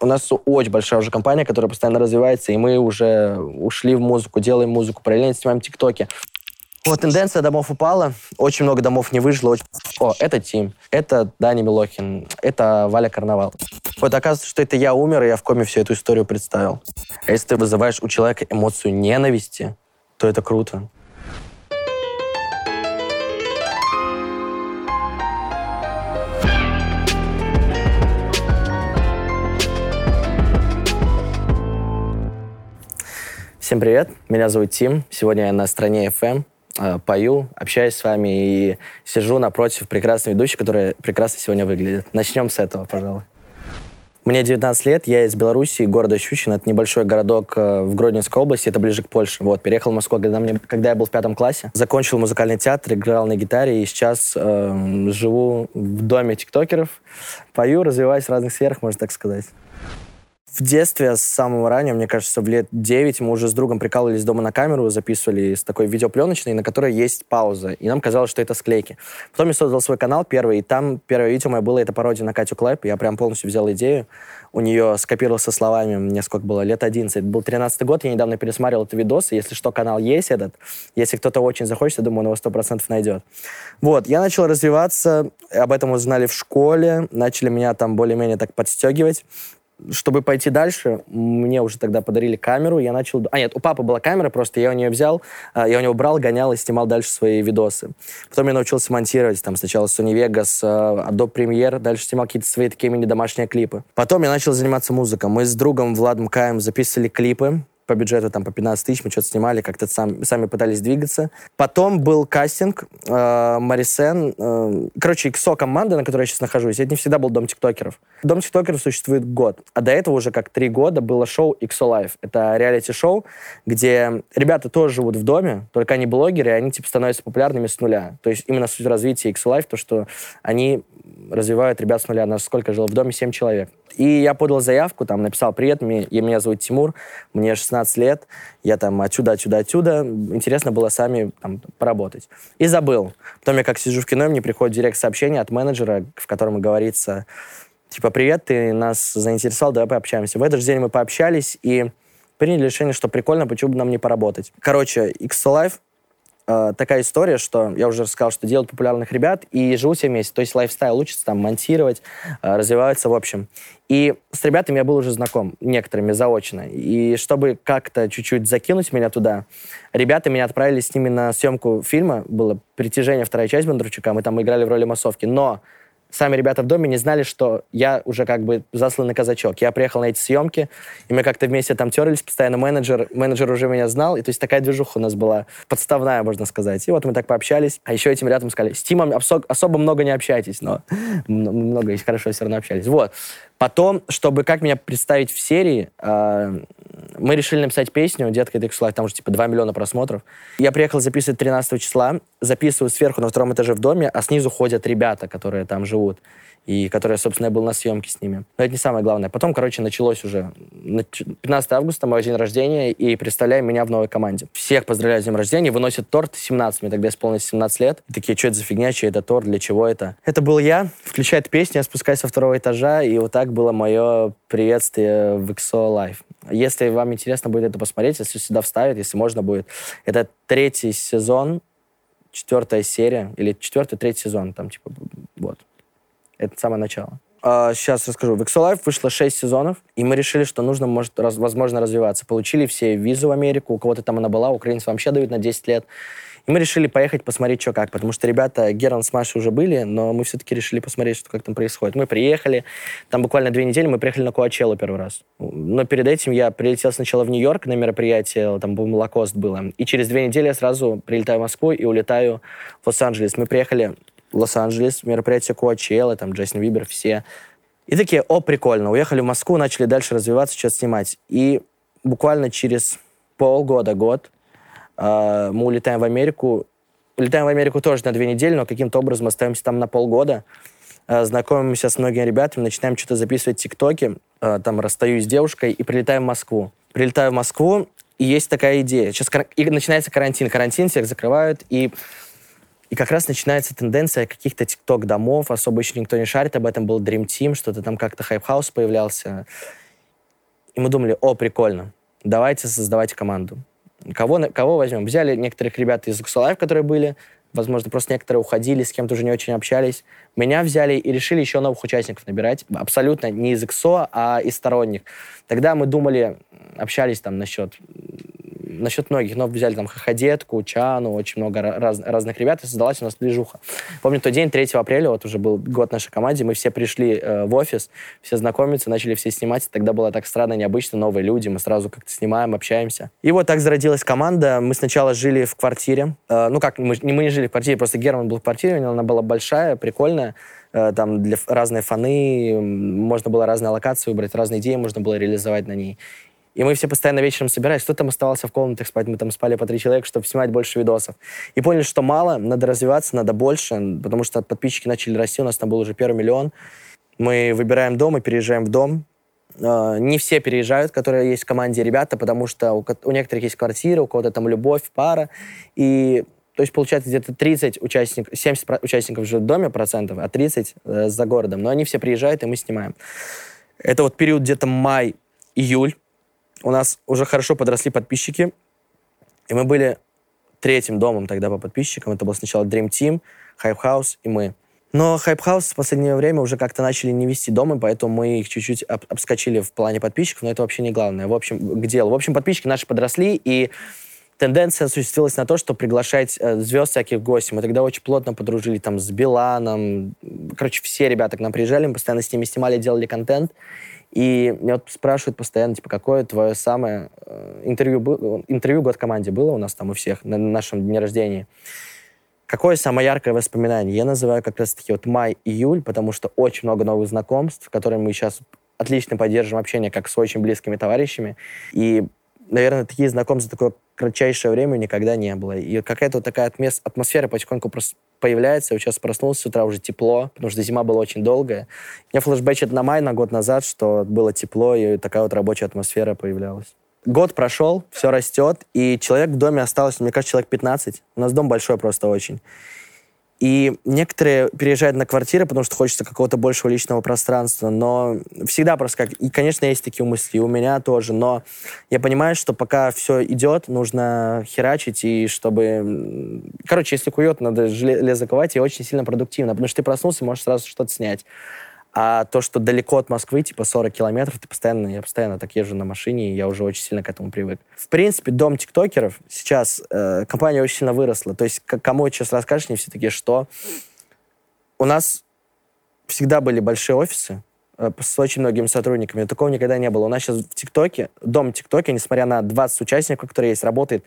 У нас очень большая уже компания, которая постоянно развивается, и мы уже ушли в музыку, делаем музыку, параллельно снимаем тиктоки. Вот тенденция домов упала, очень много домов не выжило. Очень... О, это Тим, это Дани Милохин, это Валя Карнавал. Вот оказывается, что это я умер, и я в коме всю эту историю представил. А если ты вызываешь у человека эмоцию ненависти, то это круто. Всем привет, меня зовут Тим. Сегодня я на стране FM, э, пою, общаюсь с вами и сижу напротив прекрасной ведущей, которая прекрасно сегодня выглядит. Начнем с этого, пожалуй. Мне 19 лет, я из Беларуси, города Щучино. Это небольшой городок э, в Гродненской области, это ближе к Польше. Вот, переехал в Москву, когда, мне, когда я был в пятом классе. Закончил музыкальный театр, играл на гитаре, и сейчас э, живу в доме тиктокеров. Пою, развиваюсь в разных сферах, можно так сказать. В детстве, с самого раннего, мне кажется, в лет 9 мы уже с другом прикалывались дома на камеру, записывали с такой видеопленочной, на которой есть пауза. И нам казалось, что это склейки. Потом я создал свой канал первый, и там первое видео мое было, это пародия на Катю Клэп. Я прям полностью взял идею. У нее скопировал со словами, мне сколько было, лет 11. Это был 13 год, я недавно пересматривал это видос, если что, канал есть этот. Если кто-то очень захочет, я думаю, он его 100% найдет. Вот, я начал развиваться, об этом узнали в школе, начали меня там более-менее так подстегивать чтобы пойти дальше, мне уже тогда подарили камеру, я начал... А, нет, у папы была камера, просто я у нее взял, а, я у него брал, гонял и снимал дальше свои видосы. Потом я научился монтировать, там, сначала Sony Vegas, а, Adobe Premiere, дальше снимал какие-то свои такие мини-домашние клипы. Потом я начал заниматься музыкой. Мы с другом Владом Каем записывали клипы, по бюджету там по 15 тысяч, мы что-то снимали, как-то сам, сами пытались двигаться. Потом был кастинг, э, Марисен, э, короче, XO команда, на которой я сейчас нахожусь, это не всегда был Дом тиктокеров. Дом тиктокеров существует год, а до этого уже как три года было шоу XO Live. Это реалити-шоу, где ребята тоже живут в доме, только они блогеры, и они типа становятся популярными с нуля. То есть именно суть развития XO Live, то, что они развивают ребят с нуля. Нас сколько жило в доме? Семь человек. И я подал заявку, там написал, привет, меня, меня зовут Тимур, мне 16 лет, я там отсюда, отсюда, отсюда. Интересно было сами там поработать. И забыл. Потом я как сижу в кино, мне приходит директ-сообщение от менеджера, в котором говорится, типа, привет, ты нас заинтересовал, давай пообщаемся. В этот же день мы пообщались и приняли решение, что прикольно, почему бы нам не поработать. Короче, X Life э, такая история, что я уже рассказал, что делают популярных ребят и живут все вместе. То есть лайфстайл учатся там монтировать, э, развиваются в общем. И с ребятами я был уже знаком, некоторыми заочно. И чтобы как-то чуть-чуть закинуть меня туда, ребята меня отправили с ними на съемку фильма. Было «Притяжение», вторая часть Бондарчука. Мы там играли в роли массовки. Но сами ребята в доме не знали, что я уже как бы засланный казачок. Я приехал на эти съемки, и мы как-то вместе там терлись, постоянно менеджер, менеджер уже меня знал, и то есть такая движуха у нас была, подставная, можно сказать. И вот мы так пообщались, а еще этим ребятам сказали, с Тимом особо много не общайтесь, но много и хорошо все равно общались. Вот. Потом, чтобы как меня представить в серии, э, мы решили написать песню «Детка, это X там уже типа 2 миллиона просмотров. Я приехал записывать 13 числа, записываю сверху на втором этаже в доме, а снизу ходят ребята, которые там живут и которые, собственно, я был на съемке с ними. Но это не самое главное. Потом, короче, началось уже 15 августа, мой день рождения, и представляем меня в новой команде. Всех поздравляю с днем рождения, выносят торт 17, мне тогда исполнилось 17 лет. И такие, что это за фигня, что это торт, для чего это? Это был я, включает песню, я спускаюсь со второго этажа, и вот так было мое приветствие в XO Live. Если вам интересно будет это посмотреть, если сюда вставят, если можно будет. Это третий сезон, четвертая серия, или четвертый, третий сезон, там, типа. Это самое начало. А, сейчас расскажу. В Exolife вышло 6 сезонов, и мы решили, что нужно, может, раз, возможно, развиваться. Получили все визу в Америку, у кого-то там она была, украинцев вообще дают на 10 лет. И мы решили поехать посмотреть, что как, потому что ребята Геран с Машей уже были, но мы все-таки решили посмотреть, что как там происходит. Мы приехали, там буквально две недели мы приехали на Куачеллу первый раз. Но перед этим я прилетел сначала в Нью-Йорк на мероприятие, там был Лакост было, и через две недели я сразу прилетаю в Москву и улетаю в Лос-Анджелес. Мы приехали Лос-Анджелес, мероприятие Куачелла, там Джейсон Вибер, все. И такие, о, прикольно, уехали в Москву, начали дальше развиваться, что-то снимать. И буквально через полгода, год э, мы улетаем в Америку. Улетаем в Америку тоже на две недели, но каким-то образом остаемся там на полгода. Э, знакомимся с многими ребятами, начинаем что-то записывать тиктоки. Э, там расстаюсь с девушкой и прилетаем в Москву. Прилетаю в Москву, и есть такая идея. Сейчас и начинается карантин. Карантин всех закрывают, и и как раз начинается тенденция каких-то тикток-домов, особо еще никто не шарит об этом, был Dream Team, что-то там как-то House появлялся. И мы думали, о, прикольно, давайте создавать команду. Кого, кого возьмем? Взяли некоторых ребят из Xolive, которые были, возможно, просто некоторые уходили, с кем-то уже не очень общались. Меня взяли и решили еще новых участников набирать, абсолютно не из XO, а из сторонних. Тогда мы думали, общались там насчет насчет многих, но взяли там Хаходетку, Чану, очень много раз, разных ребят, и создалась у нас движуха. Помню тот день, 3 апреля, вот уже был год нашей команде, мы все пришли э, в офис, все знакомиться, начали все снимать, тогда было так странно, необычно, новые люди, мы сразу как-то снимаем, общаемся. И вот так зародилась команда, мы сначала жили в квартире, э, ну как, мы, мы не жили в квартире, просто Герман был в квартире, у него она была большая, прикольная, э, там для разные фаны, можно было разные локации выбрать, разные идеи можно было реализовать на ней. И мы все постоянно вечером собирались. Кто там оставался в комнатах спать? Мы там спали по три человека, чтобы снимать больше видосов. И поняли, что мало, надо развиваться, надо больше, потому что подписчики начали расти. У нас там был уже первый миллион. Мы выбираем дом и переезжаем в дом. А, не все переезжают, которые есть в команде ребята, потому что у, у некоторых есть квартира, у кого-то там любовь, пара. И то есть, получается, где-то 30 участников, 70 участников живут в доме процентов, а 30 э, за городом. Но они все приезжают, и мы снимаем. Это вот период где-то май-июль у нас уже хорошо подросли подписчики, и мы были третьим домом тогда по подписчикам. Это был сначала Dream Team, Hype House и мы. Но Hype House в последнее время уже как-то начали не вести дома, поэтому мы их чуть-чуть об обскочили в плане подписчиков, но это вообще не главное. В общем, к делу. В общем, подписчики наши подросли, и тенденция осуществилась на то, что приглашать э, звезд всяких гостей. Мы тогда очень плотно подружили там с Биланом. Короче, все ребята к нам приезжали, мы постоянно с ними снимали, делали контент. И меня вот спрашивают постоянно, типа, какое твое самое э, интервью, интервью год команде было у нас там у всех на нашем дне рождения. Какое самое яркое воспоминание? Я называю как раз-таки вот май-июль, потому что очень много новых знакомств, которые мы сейчас отлично поддерживаем общение как с очень близкими товарищами. И, наверное, такие знакомства, такое кратчайшее время никогда не было. И какая-то вот такая атмосфера потихоньку появляется. Я сейчас проснулся с утра, уже тепло, потому что зима была очень долгая. Мне флешбэчит на май, на год назад, что было тепло, и такая вот рабочая атмосфера появлялась. Год прошел, все растет, и человек в доме осталось, мне кажется, человек 15. У нас дом большой просто очень. И некоторые переезжают на квартиры, потому что хочется какого-то большего личного пространства, но всегда просто как... И, конечно, есть такие мысли, у меня тоже, но я понимаю, что пока все идет, нужно херачить, и чтобы... Короче, если кует, надо железо ковать, и очень сильно продуктивно, потому что ты проснулся, можешь сразу что-то снять. А то, что далеко от Москвы, типа 40 километров, ты постоянно, я постоянно так езжу на машине, и я уже очень сильно к этому привык. В принципе, дом тиктокеров сейчас, э, компания очень сильно выросла. То есть, кому сейчас расскажешь, не все такие, что у нас всегда были большие офисы, э, с очень многими сотрудниками. Такого никогда не было. У нас сейчас в ТикТоке, дом ТикТоке, несмотря на 20 участников, которые есть, работает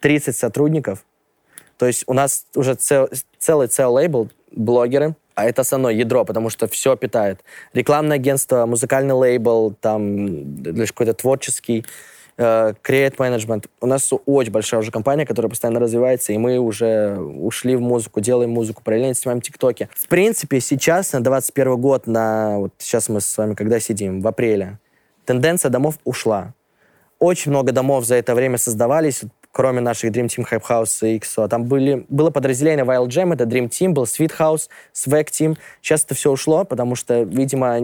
30 сотрудников. То есть у нас уже цел, целый цел лейбл, блогеры, а это основное ядро, потому что все питает. Рекламное агентство, музыкальный лейбл, там, какой-то творческий, э, create management. У нас очень большая уже компания, которая постоянно развивается, и мы уже ушли в музыку, делаем музыку, параллельно снимаем тиктоки. В принципе, сейчас, на 21 год, на вот сейчас мы с вами когда сидим, в апреле, тенденция домов ушла. Очень много домов за это время создавались кроме наших Dream Team, Hype House и XO. Там были, было подразделение Wild Jam, это Dream Team, был Sweet House, Swag Team. Сейчас это все ушло, потому что, видимо,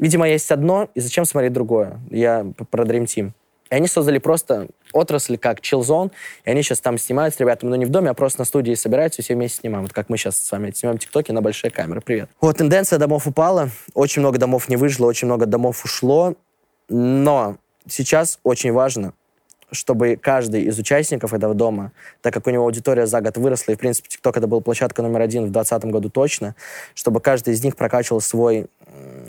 видимо, есть одно, и зачем смотреть другое? Я про Dream Team. И они создали просто отрасль как Chill Zone, и они сейчас там снимают с ребятами, но не в доме, а просто на студии собираются и все вместе снимаем. Вот как мы сейчас с вами снимаем тиктоки на большие камеры. Привет. Вот, тенденция домов упала, очень много домов не выжило, очень много домов ушло, но сейчас очень важно чтобы каждый из участников этого дома, так как у него аудитория за год выросла, и, в принципе, TikTok это была площадка номер один в 2020 году точно, чтобы каждый из них прокачивал свой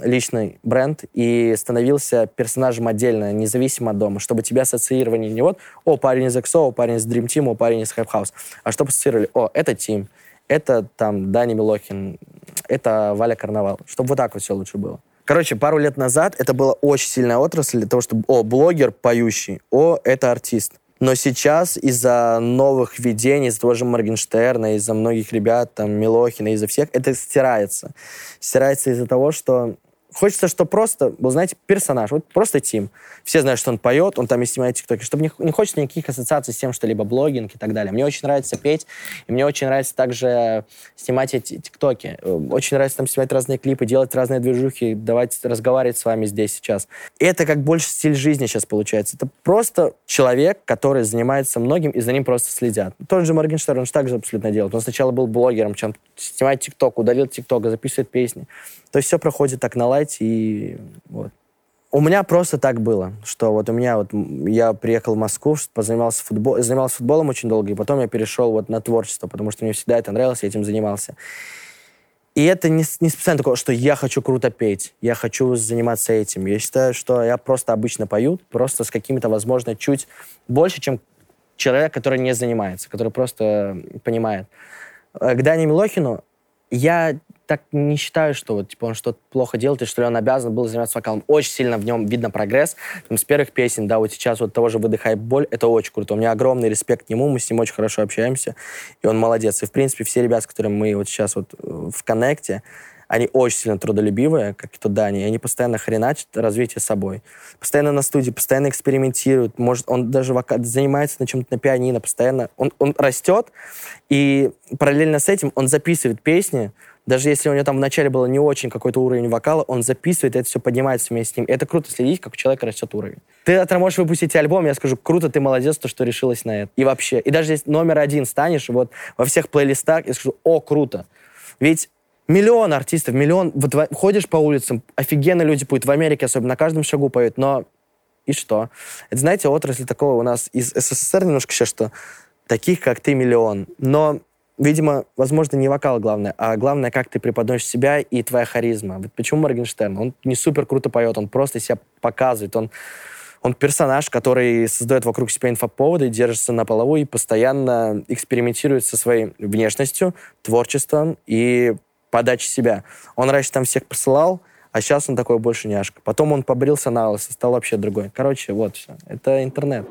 личный бренд и становился персонажем отдельно, независимо от дома, чтобы тебя ассоциировали не вот, о, парень из EXO, о, парень из Dream Team, о, парень из Hype House, а чтобы ассоциировали, о, это Тим, это там Дани Милохин, это Валя Карнавал, чтобы вот так вот все лучше было. Короче, пару лет назад это была очень сильная отрасль для того, чтобы, о, блогер поющий, о, это артист. Но сейчас из-за новых видений, из-за того же Моргенштерна, из-за многих ребят, там, Милохина, из-за всех, это стирается. Стирается из-за того, что хочется, что просто был, знаете, персонаж, вот просто Тим. Все знают, что он поет, он там и снимает тиктоки, чтобы не, не хочется никаких ассоциаций с тем, что либо блогинг и так далее. Мне очень нравится петь, и мне очень нравится также снимать эти тиктоки. Очень нравится там снимать разные клипы, делать разные движухи, давать разговаривать с вами здесь сейчас. И это как больше стиль жизни сейчас получается. Это просто человек, который занимается многим, и за ним просто следят. Тот же Моргенштерн, он же так же абсолютно делает. Он сначала был блогером, чем снимает тикток, удалил тикток, записывает песни. То есть все проходит так на лайте, и вот. У меня просто так было, что вот у меня вот, я приехал в Москву, позанимался футбол, занимался футболом очень долго, и потом я перешел вот на творчество, потому что мне всегда это нравилось, я этим занимался. И это не, не специально такое, что я хочу круто петь, я хочу заниматься этим. Я считаю, что я просто обычно пою, просто с какими-то, возможно, чуть больше, чем человек, который не занимается, который просто понимает. Э, к Дане Милохину я так не считаю, что вот, типа, он что-то плохо делает, и что ли он обязан был заниматься вокалом. Очень сильно в нем видно прогресс. Там, с первых песен, да, вот сейчас вот того же «Выдыхай боль», это очень круто. У меня огромный респект к нему, мы с ним очень хорошо общаемся, и он молодец. И, в принципе, все ребята, с которыми мы вот сейчас вот э, в коннекте, они очень сильно трудолюбивые, как и тут Дани, и они постоянно хреначат развитие собой. Постоянно на студии, постоянно экспериментируют. Может, он даже вока- занимается на чем-то на пианино, постоянно. Он, он растет, и параллельно с этим он записывает песни, даже если у него там вначале было не очень какой-то уровень вокала, он записывает, это все поднимается вместе с ним. Это круто следить, как у человека растет уровень. Ты завтра можешь выпустить альбом, я скажу, круто, ты молодец, то, что решилась на это. И вообще. И даже если номер один станешь, вот во всех плейлистах, я скажу, о, круто. Ведь миллион артистов, миллион, вот ходишь по улицам, офигенно люди поют, в Америке особенно, на каждом шагу поют, но и что? Это, знаете, отрасль такого у нас из СССР немножко сейчас, что таких, как ты, миллион. Но видимо, возможно, не вокал главное, а главное, как ты преподносишь себя и твоя харизма. Вот почему Моргенштерн? Он не супер круто поет, он просто себя показывает, он он персонаж, который создает вокруг себя инфоповоды, держится на полову и постоянно экспериментирует со своей внешностью, творчеством и подачей себя. Он раньше там всех посылал, а сейчас он такой больше няшка. Потом он побрился на лысо, стал вообще другой. Короче, вот все. Это интернет.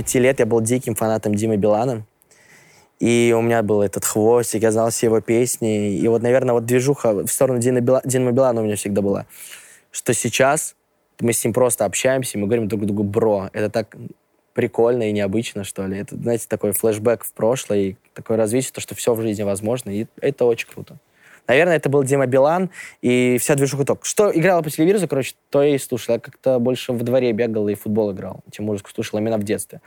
Пяти лет я был диким фанатом Димы Билана. И у меня был этот хвостик, я знал все его песни. И вот, наверное, вот движуха в сторону Димы, Била, Димы Билана у меня всегда была. Что сейчас мы с ним просто общаемся, и мы говорим друг другу «бро». Это так прикольно и необычно, что ли. Это, знаете, такой флешбэк в прошлое, и такое развитие, то, что все в жизни возможно, и это очень круто. Наверное, это был Дима Билан и вся движуха ток. Что играла по телевизору, короче, то и слушал. Я как-то больше во дворе бегал и футбол играл, чем музыку слушал именно в детстве.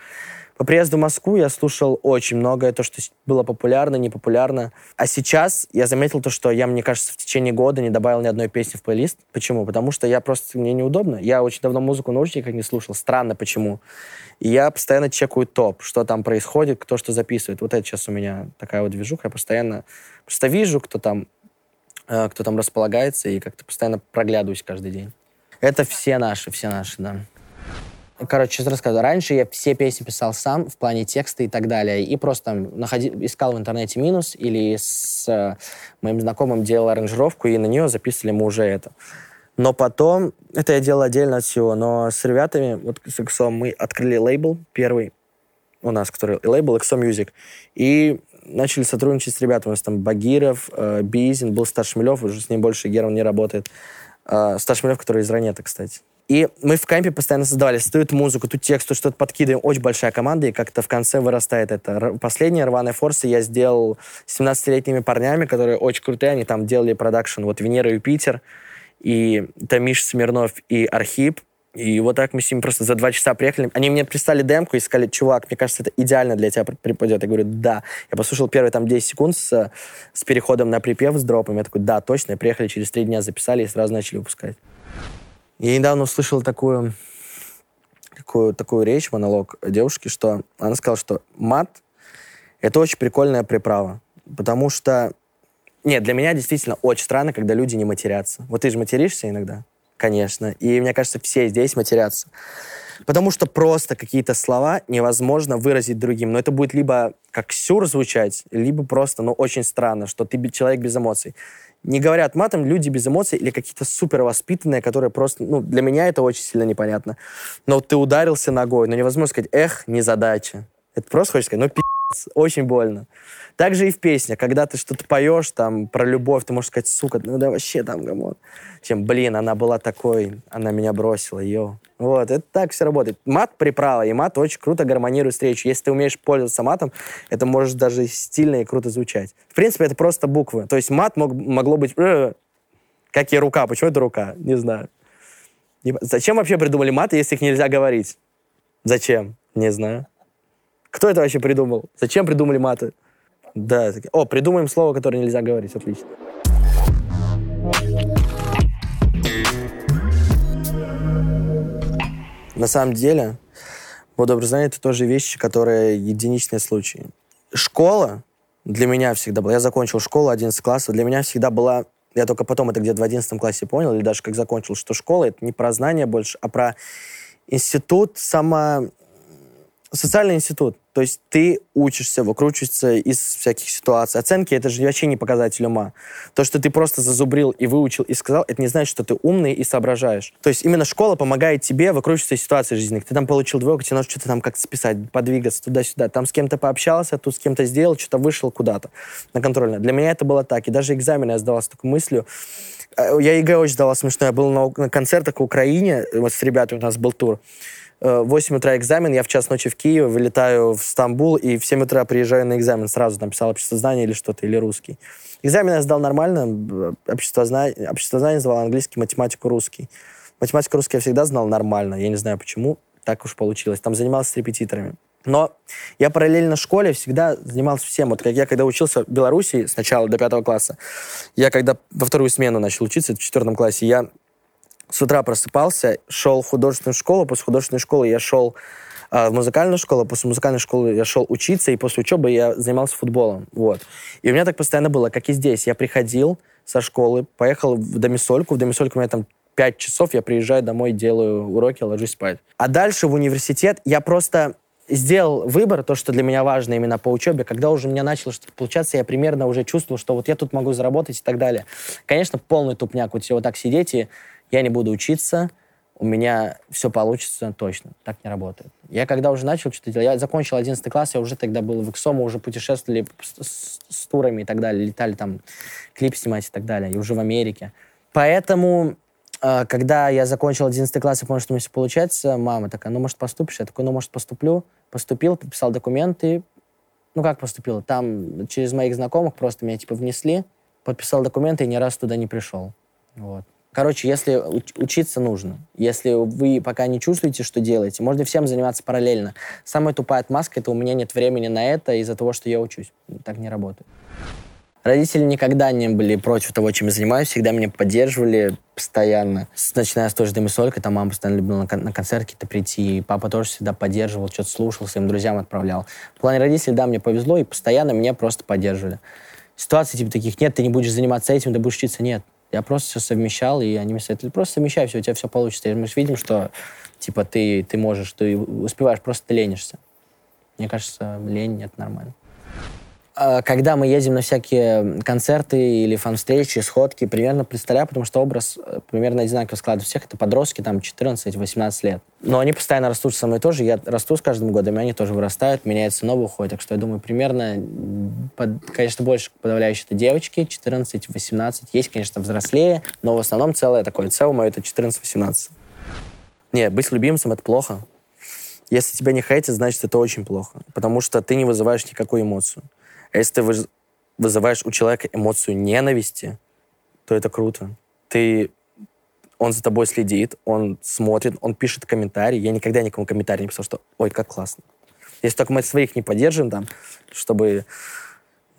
По приезду в Москву я слушал очень многое, то, что было популярно, непопулярно. А сейчас я заметил то, что я, мне кажется, в течение года не добавил ни одной песни в плейлист. Почему? Потому что я просто, мне неудобно. Я очень давно музыку на наушниках не слушал. Странно, почему. И я постоянно чекаю топ, что там происходит, кто что записывает. Вот это сейчас у меня такая вот движуха. Я постоянно просто вижу, кто там кто там располагается, и как-то постоянно проглядываюсь каждый день. Это все наши, все наши, да. Короче, сейчас рассказываю. Раньше я все песни писал сам в плане текста и так далее. И просто там находил, искал в интернете минус или с э, моим знакомым делал аранжировку, и на нее записывали мы уже это. Но потом, это я делал отдельно от всего, но с ребятами, вот с XO, мы открыли лейбл первый у нас, который лейбл XO Music. И начали сотрудничать с ребятами. У нас там Багиров, э, Бизин, был Стас Шмелев, уже с ним больше Герман не работает. Э, Шмелев, который из Ранета, кстати. И мы в кемпе постоянно создавали, создают музыку, тут текст, тут что-то подкидываем. Очень большая команда, и как-то в конце вырастает это. Последние рваные форсы я сделал с 17-летними парнями, которые очень крутые, они там делали продакшн. Вот Венера и Юпитер, и Тамиш Смирнов и Архип. И вот так мы с ними просто за два часа приехали. Они мне прислали демку и сказали, чувак, мне кажется, это идеально для тебя припадет. Я говорю, да. Я послушал первые там 10 секунд с, с переходом на припев, с дропом. Я такой, да, точно. И приехали через три дня, записали и сразу начали выпускать. Я недавно услышал такую, такую, такую речь, монолог девушки, что она сказала, что мат — это очень прикольная приправа. Потому что... Нет, для меня действительно очень странно, когда люди не матерятся. Вот ты же материшься иногда? Конечно. И мне кажется, все здесь матерятся. Потому что просто какие-то слова невозможно выразить другим. Но это будет либо как сюр звучать, либо просто, ну, очень странно, что ты человек без эмоций. Не говорят матом люди без эмоций или какие-то супер воспитанные, которые просто, ну, для меня это очень сильно непонятно. Но ты ударился ногой, но невозможно сказать, эх, незадача. Это просто хочешь сказать, ну, пи***, очень больно. Также и в песнях, когда ты что-то поешь там про любовь, ты можешь сказать, сука, ну да вообще там, гамон. Чем, блин, она была такой, она меня бросила, йо. Вот, это так все работает. Мат приправа, и мат очень круто гармонирует встречу. Если ты умеешь пользоваться матом, это может даже стильно и круто звучать. В принципе, это просто буквы. То есть мат мог, могло быть... «э», как и рука. Почему это рука? Не знаю. Зачем вообще придумали маты, если их нельзя говорить? Зачем? Не знаю. Кто это вообще придумал? Зачем придумали маты? Да. О, придумаем слово, которое нельзя говорить. Отлично. На самом деле, водообразование — это тоже вещи, которые единичные случаи. Школа для меня всегда была... Я закончил школу 11 классов. Для меня всегда была... Я только потом это где-то в 11 классе понял, или даже как закончил, что школа — это не про знания больше, а про институт само социальный институт. То есть ты учишься, выкручиваешься из всяких ситуаций. Оценки — это же вообще не показатель ума. То, что ты просто зазубрил и выучил и сказал, это не значит, что ты умный и соображаешь. То есть именно школа помогает тебе выкручиваться из ситуации жизненных. Ты там получил двойку, тебе нужно что-то там как-то списать, подвигаться туда-сюда. Там с кем-то пообщался, тут с кем-то сделал, что-то вышел куда-то на контрольное. Для меня это было так. И даже экзамен я сдавал с такой мыслью. Э, я ЕГЭ очень сдавал смешно. Я был на, на концертах в Украине, вот с ребятами у нас был тур. 8 утра экзамен, я в час ночи в Киеве, вылетаю в Стамбул и в 7 утра приезжаю на экзамен. Сразу там писал обществознание или что-то, или русский. Экзамен я сдал нормально, обществознание, обществознание сдавал английский, математику, русский. Математику, русский я всегда знал нормально, я не знаю почему, так уж получилось. Там занимался с репетиторами. Но я параллельно школе всегда занимался всем. Вот как я когда учился в Беларуси сначала до пятого класса, я когда во вторую смену начал учиться, в четвертом классе, я с утра просыпался, шел в художественную школу, после художественной школы я шел э, в музыкальную школу, после музыкальной школы я шел учиться, и после учебы я занимался футболом. Вот. И у меня так постоянно было, как и здесь. Я приходил со школы, поехал в Домисольку, в Домисольку у меня там 5 часов, я приезжаю домой, делаю уроки, ложусь спать. А дальше в университет я просто сделал выбор, то, что для меня важно именно по учебе, когда уже у меня начало что-то получаться, я примерно уже чувствовал, что вот я тут могу заработать и так далее. Конечно, полный тупняк вот вот так сидеть и я не буду учиться, у меня все получится точно. Так не работает. Я когда уже начал что-то делать, я закончил 11 класс, я уже тогда был в Иксо, мы уже путешествовали с, с, с турами и так далее, летали там клип снимать и так далее, и уже в Америке. Поэтому, э, когда я закончил 11 класс и понял, что у меня все получается, мама такая, ну, может, поступишь? Я такой, ну, может, поступлю. Поступил, подписал документы. Ну, как поступил? Там через моих знакомых просто меня, типа, внесли, подписал документы и ни раз туда не пришел. Вот. Короче, если учиться нужно, если вы пока не чувствуете, что делаете, можно всем заниматься параллельно. Самая тупая отмазка — это у меня нет времени на это из-за того, что я учусь. Так не работает. Родители никогда не были против того, чем я занимаюсь, всегда меня поддерживали постоянно. Начиная с той же Демисолька, там мама постоянно любила на, кон- на концерт какие-то прийти, и папа тоже всегда поддерживал, что-то слушал, своим друзьям отправлял. В плане родителей, да, мне повезло, и постоянно меня просто поддерживали. Ситуаций типа таких нет, ты не будешь заниматься этим, ты будешь учиться, нет. Я просто все совмещал, и они мне советовали, просто совмещай все, у тебя все получится. И мы видим, что, типа, ты, ты можешь, ты успеваешь, просто ты ленишься. Мне кажется, лень — это нормально. А, когда мы едем на всякие концерты или фан-встречи, сходки, примерно представляю, потому что образ э, примерно одинаково складывает всех. Это подростки, там, 14-18 лет. Но они постоянно растут со мной тоже. Я расту с каждым годом, и они тоже вырастают, меняются новые уходят. Так что я думаю, примерно, под, конечно, больше подавляющие это девочки, 14-18. Есть, конечно, взрослее, но в основном целое такое целое мое это 14-18. Нет, быть любимцем — это плохо. Если тебя не хейтят, значит, это очень плохо. Потому что ты не вызываешь никакой эмоцию. А если ты вызываешь у человека эмоцию ненависти, то это круто. Ты он за тобой следит, он смотрит, он пишет комментарии. Я никогда никому комментарий не писал, что «Ой, как классно». Если только мы своих не поддержим там, чтобы...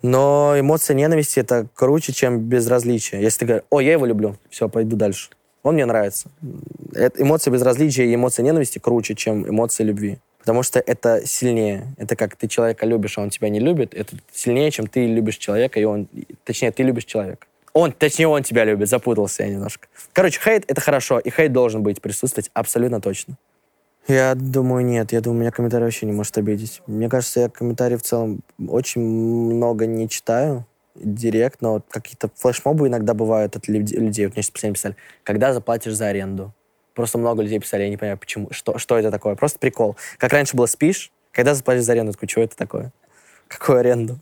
Но эмоция ненависти — это круче, чем безразличие. Если ты говоришь «О, я его люблю», все, пойду дальше. Он мне нравится. Это эмоция безразличия и эмоция ненависти круче, чем эмоция любви. Потому что это сильнее. Это как ты человека любишь, а он тебя не любит. Это сильнее, чем ты любишь человека, и он... Точнее, ты любишь человека. Он, точнее, он тебя любит. Запутался я немножко. Короче, хейт — это хорошо, и хейт должен быть, присутствовать абсолютно точно. Я думаю, нет. Я думаю, меня комментарий вообще не может обидеть. Мне кажется, я комментарии в целом очень много не читаю. Директ, но какие-то флешмобы иногда бывают от людей. Вот мне сейчас писали, когда заплатишь за аренду? Просто много людей писали, я не понимаю, почему, что, что это такое. Просто прикол. Как раньше было спишь, когда заплатишь за аренду, такой, что это такое? Какую аренду?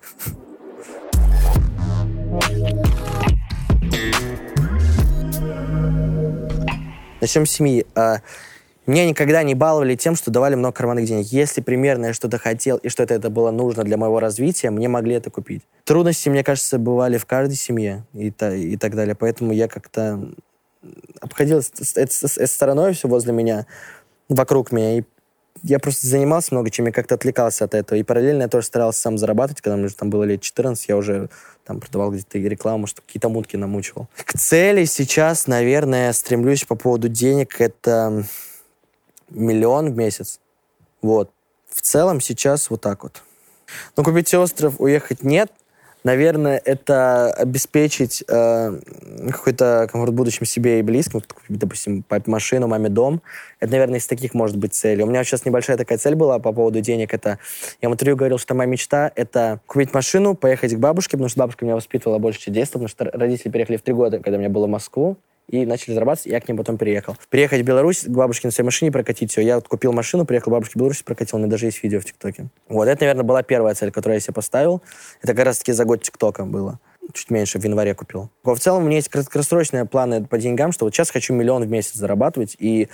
Начнем с семьи. А, меня никогда не баловали тем, что давали много карманных денег. Если примерно я что-то хотел и что-то это было нужно для моего развития, мне могли это купить. Трудности, мне кажется, бывали в каждой семье и, та, и так далее. Поэтому я как-то обходил стороной все возле меня, вокруг меня. И я просто занимался много чем, я как-то отвлекался от этого. И параллельно я тоже старался сам зарабатывать. Когда мне там было лет 14, я уже там продавал где-то рекламу, что какие-то мутки намучивал. К цели сейчас, наверное, стремлюсь по поводу денег. Это миллион в месяц. Вот. В целом сейчас вот так вот. Но купить остров, уехать нет. Наверное, это обеспечить э, какой-то комфорт будущем себе и близким. Допустим, папе машину, маме дом. Это, наверное, из таких может быть целей. У меня сейчас небольшая такая цель была по поводу денег. Это я в интервью говорил, что моя мечта — это купить машину, поехать к бабушке, потому что бабушка меня воспитывала больше, чем детство, потому что родители переехали в три года, когда мне было в Москву и начали зарабатывать, я к ним потом переехал. Приехать в Беларусь, к бабушке на своей машине прокатить все. Я вот купил машину, приехал к бабушке в Беларусь, прокатил, у меня даже есть видео в ТикТоке. Вот, это, наверное, была первая цель, которую я себе поставил. Это как раз-таки за год ТикТока было. Чуть меньше, в январе купил. В целом у меня есть краткосрочные планы по деньгам, что вот сейчас хочу миллион в месяц зарабатывать, и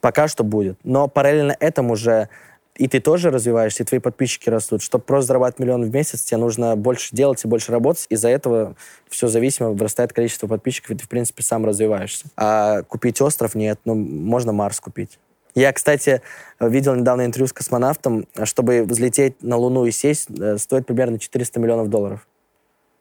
пока что будет. Но параллельно этому же и ты тоже развиваешься, и твои подписчики растут. Чтобы просто зарабатывать миллион в месяц, тебе нужно больше делать и больше работать. Из-за этого все зависимо, вырастает количество подписчиков, и ты, в принципе, сам развиваешься. А купить остров нет, ну, можно Марс купить. Я, кстати, видел недавно интервью с космонавтом. Чтобы взлететь на Луну и сесть, э, стоит примерно 400 миллионов долларов.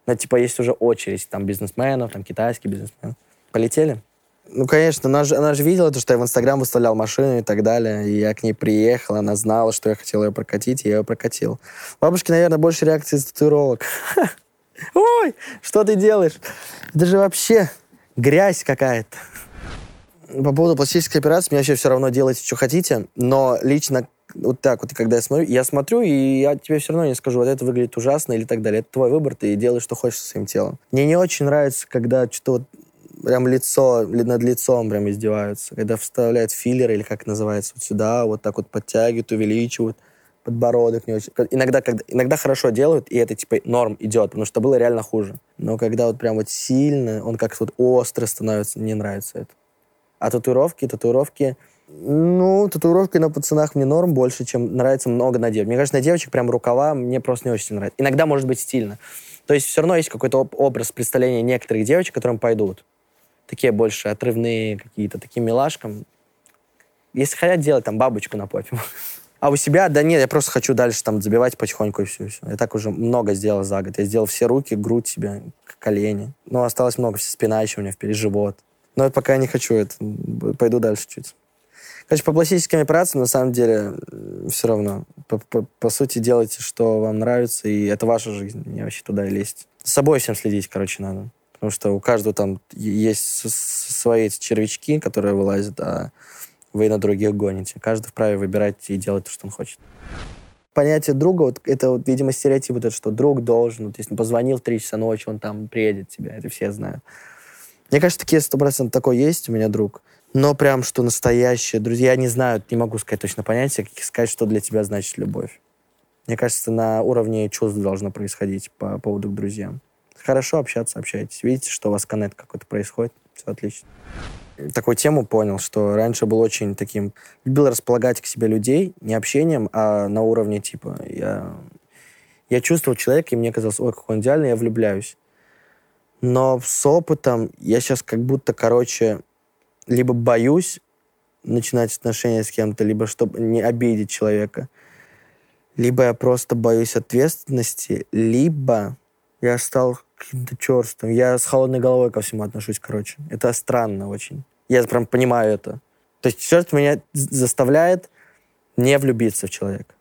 Ну, типа, есть уже очередь там бизнесменов, там китайские бизнесмены. Полетели? Ну, конечно, она же, она же видела то, что я в Инстаграм выставлял машину и так далее. И я к ней приехал, она знала, что я хотел ее прокатить, и я ее прокатил. Бабушки, наверное, больше реакции с татуировок. Ой, что ты делаешь? Это же вообще грязь какая-то. По поводу пластической операции, мне вообще все равно делайте, что хотите, но лично вот так вот, когда я смотрю, я смотрю, и я тебе все равно не скажу, вот это выглядит ужасно или так далее. Это твой выбор, ты делаешь, что хочешь со своим телом. Мне не очень нравится, когда что-то вот прям лицо, над лицом прям издеваются. Когда вставляют филлер, или как называется, вот сюда, вот так вот подтягивают, увеличивают подбородок не очень. Иногда, когда, иногда хорошо делают, и это типа норм идет, потому что было реально хуже. Но когда вот прям вот сильно, он как-то вот остро становится, не нравится это. А татуировки, татуировки, ну, татуировки на пацанах мне норм больше, чем нравится много на девочек. Мне кажется, на девочек прям рукава мне просто не очень нравится. Иногда может быть стильно. То есть все равно есть какой-то образ представления некоторых девочек, которым пойдут такие больше отрывные какие-то, такие милашкам. Если хотят делать, там, бабочку на попе. А у себя, да нет, я просто хочу дальше там забивать потихоньку и все, все. Я так уже много сделал за год. Я сделал все руки, грудь себе, колени. Но осталось много, спина еще у меня впереди, живот. Но это пока я не хочу, это пойду дальше чуть. Короче, по пластическим операциям, на самом деле, все равно. По, по, по сути, делайте, что вам нравится, и это ваша жизнь. Не вообще туда и лезть. С собой всем следить, короче, надо. Потому что у каждого там есть свои червячки, которые вылазят, а вы на других гоните. Каждый вправе выбирать и делать то, что он хочет. Понятие друга, вот, это, вот, видимо, стереотип, вот это, что друг должен, вот, если он позвонил в 3 часа ночи, он там приедет тебя, это все знают. Мне кажется, такие сто процентов такой есть у меня друг. Но прям, что настоящие друзья, я не знаю, не могу сказать точно понятие, как сказать, что для тебя значит любовь. Мне кажется, на уровне чувств должно происходить по поводу к друзьям. Хорошо общаться, общайтесь. Видите, что у вас коннект какой-то происходит. Все отлично. Такую тему понял, что раньше был очень таким... Любил располагать к себе людей не общением, а на уровне типа... Я, я чувствовал человека, и мне казалось, ой, какой он идеальный, я влюбляюсь. Но с опытом я сейчас как будто, короче, либо боюсь начинать отношения с кем-то, либо чтобы не обидеть человека, либо я просто боюсь ответственности, либо я стал каким-то черстом. Я с холодной головой ко всему отношусь, короче. Это странно очень. Я прям понимаю это. То есть черт меня заставляет не влюбиться в человека.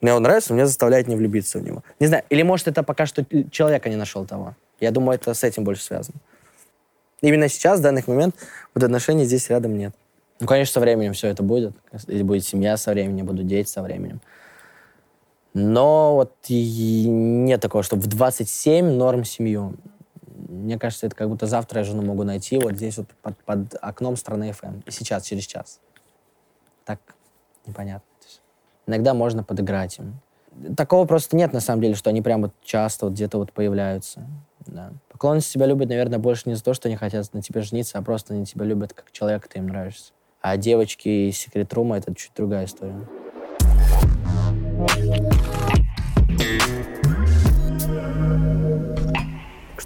Мне он нравится, но меня заставляет не влюбиться в него. Не знаю, или может это пока что человека не нашел того. Я думаю, это с этим больше связано. Именно сейчас, в данный момент, вот отношений здесь рядом нет. Ну, конечно, со временем все это будет. Если будет семья со временем, будут дети со временем. Но вот нет такого, что в 27 норм семью. Мне кажется, это как будто завтра я жену могу найти вот здесь вот под, под окном страны FM. И сейчас, через час. Так непонятно. Иногда можно подыграть им. такого просто нет, на самом деле, что они прям вот часто вот где-то вот появляются. Да. Поклонницы тебя любят, наверное, больше не за то, что они хотят на тебе жениться, а просто они тебя любят как человека, ты им нравишься. А девочки из Секрет Рума — это чуть другая история.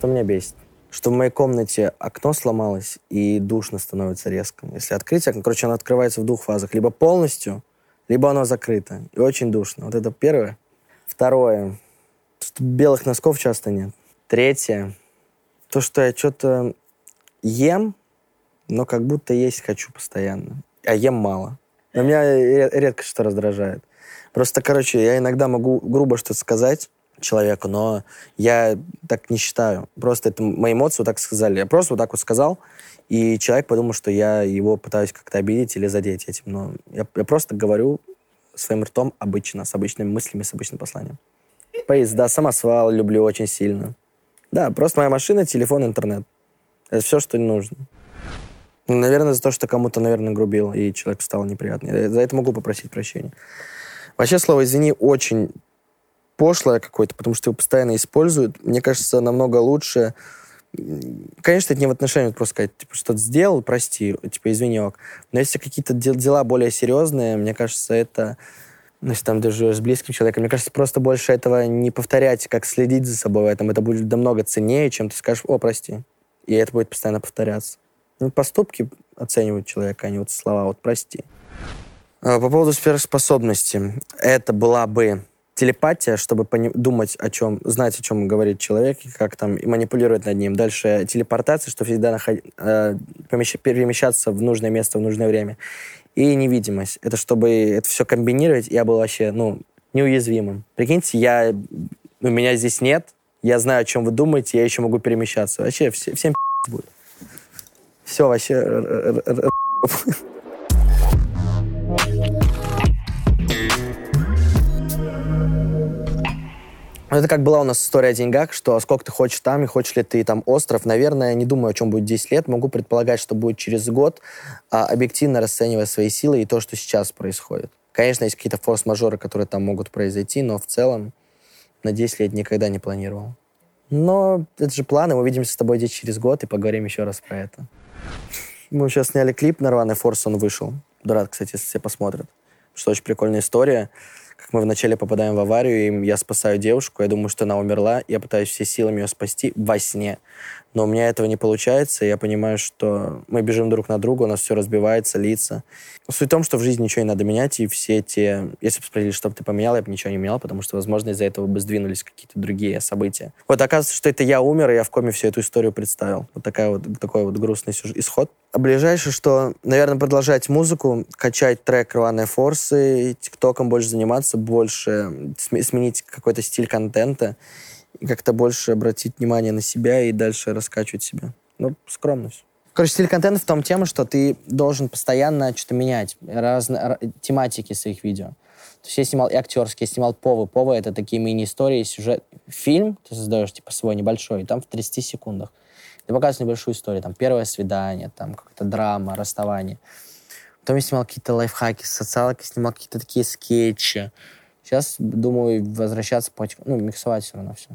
Что меня бесит? Что в моей комнате окно сломалось и душно становится резко. Если открыть окно, короче, оно открывается в двух фазах. Либо полностью, либо оно закрыто. И очень душно. Вот это первое. Второе. Что белых носков часто нет. Третье. То, что я что-то ем, но как будто есть хочу постоянно. А ем мало. Но меня редко что раздражает. Просто, короче, я иногда могу грубо что-то сказать человеку, но я так не считаю. Просто это мои эмоции вот так сказали. Я просто вот так вот сказал, и человек подумал, что я его пытаюсь как-то обидеть или задеть этим. Но я, я просто говорю своим ртом обычно, с обычными мыслями, с обычным посланием. Поезда, самосвал люблю очень сильно. Да, просто моя машина, телефон, интернет. Это все, что нужно. Наверное, за то, что кому-то, наверное, грубил, и человек стал неприятный. За это могу попросить прощения. Вообще, слово «извини» очень пошлое какое-то, потому что его постоянно используют. Мне кажется, намного лучше... Конечно, это не в отношении просто сказать, типа, что-то сделал, прости, типа, извини, ок. Но если какие-то дела более серьезные, мне кажется, это... Ну, если там даже с близким человеком, мне кажется, просто больше этого не повторять, как следить за собой в этом. Это будет намного ценнее, чем ты скажешь, о, прости. И это будет постоянно повторяться. Ну, поступки оценивают человека, а не вот слова, вот прости. А, по поводу сверхспособности. Это была бы телепатия, чтобы думать о чем, знать, о чем говорит человек, и как там и манипулировать над ним. Дальше телепортация, чтобы всегда наход... э, перемещаться в нужное место в нужное время. И невидимость. Это чтобы это все комбинировать, я был вообще, ну, неуязвимым. Прикиньте, я, у меня здесь нет, я знаю, о чем вы думаете, я еще могу перемещаться. Вообще, все, всем будет. Все вообще... Это как была у нас история о деньгах, что сколько ты хочешь там и хочешь ли ты там остров. Наверное, не думаю, о чем будет 10 лет. Могу предполагать, что будет через год, а, объективно расценивая свои силы и то, что сейчас происходит. Конечно, есть какие-то форс-мажоры, которые там могут произойти, но в целом на 10 лет никогда не планировал. Но это же планы. Мы увидимся с тобой здесь через год и поговорим еще раз про это. Мы сейчас сняли клип на рваный форс, он вышел. Буду кстати, если все посмотрят. Что очень прикольная история как мы вначале попадаем в аварию, и я спасаю девушку, я думаю, что она умерла, я пытаюсь все силами ее спасти во сне. Но у меня этого не получается, и я понимаю, что мы бежим друг на друга, у нас все разбивается, лица. Суть в том, что в жизни ничего не надо менять, и все те... Если бы спросили, что бы ты поменял, я бы ничего не менял, потому что, возможно, из-за этого бы сдвинулись какие-то другие события. Вот оказывается, что это я умер, и я в коме всю эту историю представил. Вот, такая вот такой вот грустный исход. А ближайшее, что, наверное, продолжать музыку, качать трек «Рваные форсы», тиктоком больше заниматься, больше сменить какой-то стиль контента, и как-то больше обратить внимание на себя и дальше раскачивать себя. Ну, скромность. Короче, стиль контента в том тема, что ты должен постоянно что-то менять, разные тематики своих видео. То есть я снимал и актерские, я снимал повы. Повы — это такие мини-истории, сюжет. Фильм ты создаешь, типа, свой небольшой, там в 30 секундах. Ты показываешь небольшую историю, там, первое свидание, там, какая-то драма, расставание. Потом я снимал какие-то лайфхаки, социалки, снимал какие-то такие скетчи. Сейчас думаю возвращаться, ну, миксовать все равно все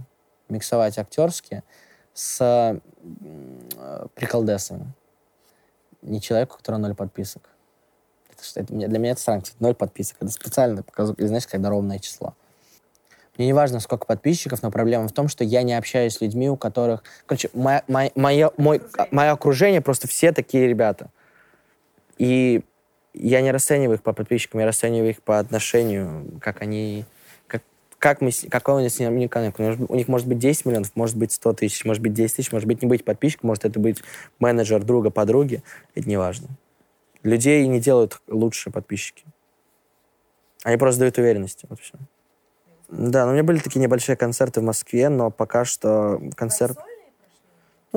миксовать актерские с приколдесами. Не человеку, у которого ноль подписок. Это, это, для меня это странно, кстати, ноль подписок. Это специально показываю, знаешь, когда ровное число. Мне не важно, сколько подписчиков, но проблема в том, что я не общаюсь с людьми, у которых... Короче, моя, моя, мое, мой, мое окружение просто все такие ребята. И я не расцениваю их по подписчикам, я расцениваю их по отношению, как они как мы, какой у них с ними коннект. У них может быть 10 миллионов, может быть 100 тысяч, может быть 10 тысяч, может быть не быть подписчиком, может это быть менеджер друга, подруги. Это не важно. Людей не делают лучше подписчики. Они просто дают уверенности. Вот все. Да, но у меня были такие небольшие концерты в Москве, но пока что концерт...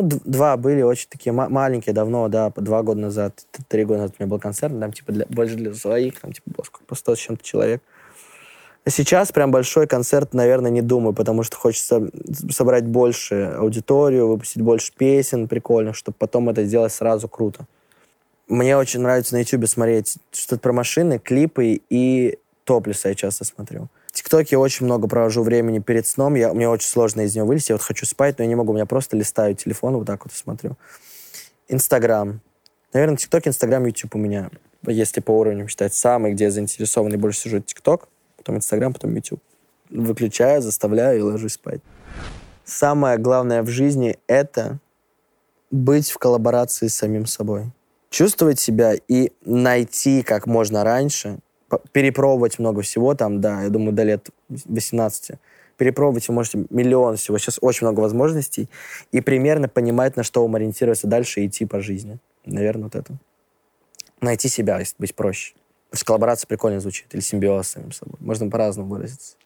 Ну, два были очень такие маленькие, давно, да, два года назад, три года назад у меня был концерт, там, типа, для, больше для своих, там, типа, было сколько, по 100 с чем-то человек. Сейчас прям большой концерт, наверное, не думаю, потому что хочется собрать больше аудиторию, выпустить больше песен прикольных, чтобы потом это сделать сразу круто. Мне очень нравится на YouTube смотреть что-то про машины, клипы и топлисы я часто смотрю. ТикТоке очень много провожу времени перед сном. Я, мне очень сложно из него вылезти. Я вот хочу спать, но я не могу. У меня просто листаю телефон, вот так вот смотрю. Инстаграм. Наверное, ТикТок, Инстаграм, Ютуб у меня, если по уровню считать, самый, где я заинтересованный больше сижу, ТикТок, потом Инстаграм, потом Ютуб. Выключаю, заставляю и ложусь спать. Самое главное в жизни — это быть в коллаборации с самим собой. Чувствовать себя и найти как можно раньше, перепробовать много всего там, да, я думаю, до лет 18. Перепробовать вы можете миллион всего. Сейчас очень много возможностей. И примерно понимать, на что вам ориентироваться дальше и идти по жизни. Наверное, вот это. Найти себя, если быть проще. Потому что коллаборация прикольно звучит. Или симбиоз с самим собой. Можно по-разному выразиться.